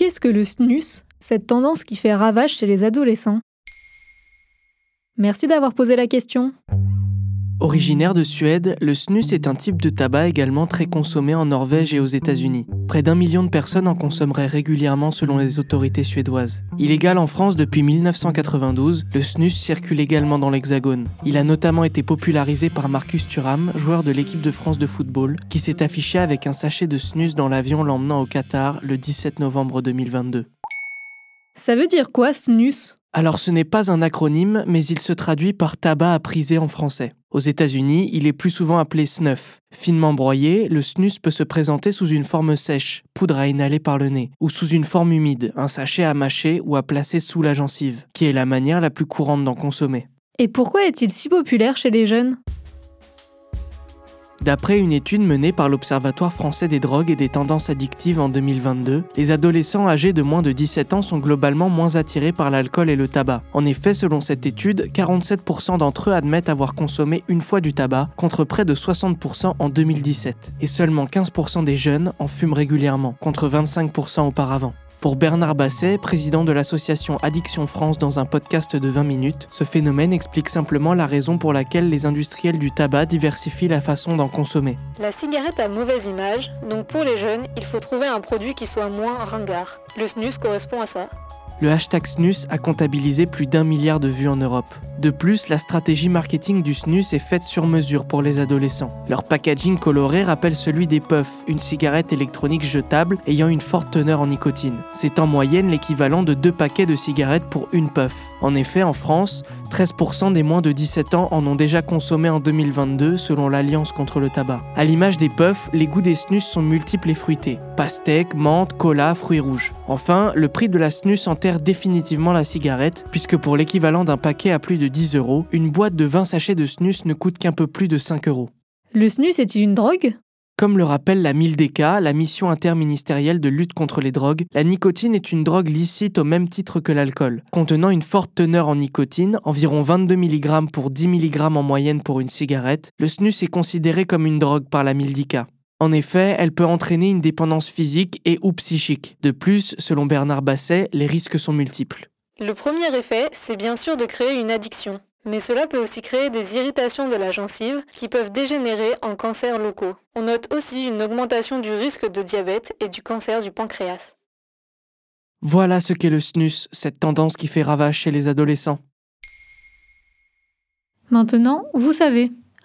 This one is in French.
Qu'est-ce que le snus, cette tendance qui fait ravage chez les adolescents Merci d'avoir posé la question. Originaire de Suède, le snus est un type de tabac également très consommé en Norvège et aux États-Unis. Près d'un million de personnes en consommeraient régulièrement selon les autorités suédoises. Illégal en France depuis 1992, le snus circule également dans l'Hexagone. Il a notamment été popularisé par Marcus Thuram, joueur de l'équipe de France de football, qui s'est affiché avec un sachet de snus dans l'avion l'emmenant au Qatar le 17 novembre 2022. Ça veut dire quoi, snus? Alors ce n'est pas un acronyme, mais il se traduit par tabac à priser en français. Aux États-Unis, il est plus souvent appelé snuff. Finement broyé, le snus peut se présenter sous une forme sèche, poudre à inhaler par le nez, ou sous une forme humide, un sachet à mâcher ou à placer sous la gencive, qui est la manière la plus courante d'en consommer. Et pourquoi est-il si populaire chez les jeunes? D'après une étude menée par l'Observatoire français des drogues et des tendances addictives en 2022, les adolescents âgés de moins de 17 ans sont globalement moins attirés par l'alcool et le tabac. En effet, selon cette étude, 47% d'entre eux admettent avoir consommé une fois du tabac, contre près de 60% en 2017. Et seulement 15% des jeunes en fument régulièrement, contre 25% auparavant. Pour Bernard Basset, président de l'association Addiction France dans un podcast de 20 minutes, ce phénomène explique simplement la raison pour laquelle les industriels du tabac diversifient la façon d'en consommer. La cigarette a mauvaise image, donc pour les jeunes, il faut trouver un produit qui soit moins ringard. Le snus correspond à ça. Le hashtag snus a comptabilisé plus d'un milliard de vues en Europe. De plus, la stratégie marketing du snus est faite sur mesure pour les adolescents. Leur packaging coloré rappelle celui des puffs, une cigarette électronique jetable ayant une forte teneur en nicotine. C'est en moyenne l'équivalent de deux paquets de cigarettes pour une puff. En effet, en France, 13% des moins de 17 ans en ont déjà consommé en 2022 selon l'Alliance contre le tabac. À l'image des puffs, les goûts des snus sont multiples et fruités. Pastèque, menthe, cola, fruits rouges. Enfin, le prix de la snus enterre définitivement la cigarette, puisque pour l'équivalent d'un paquet à plus de 10 euros, une boîte de 20 sachets de snus ne coûte qu'un peu plus de 5 euros. Le snus est-il une drogue? Comme le rappelle la MILDK, la mission interministérielle de lutte contre les drogues, la nicotine est une drogue licite au même titre que l'alcool. Contenant une forte teneur en nicotine, environ 22 mg pour 10 mg en moyenne pour une cigarette, le snus est considéré comme une drogue par la MILDK. En effet, elle peut entraîner une dépendance physique et ou psychique. De plus, selon Bernard Basset, les risques sont multiples. Le premier effet, c'est bien sûr de créer une addiction. Mais cela peut aussi créer des irritations de la gencive qui peuvent dégénérer en cancers locaux. On note aussi une augmentation du risque de diabète et du cancer du pancréas. Voilà ce qu'est le snus, cette tendance qui fait ravage chez les adolescents. Maintenant, vous savez.